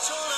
Victoria.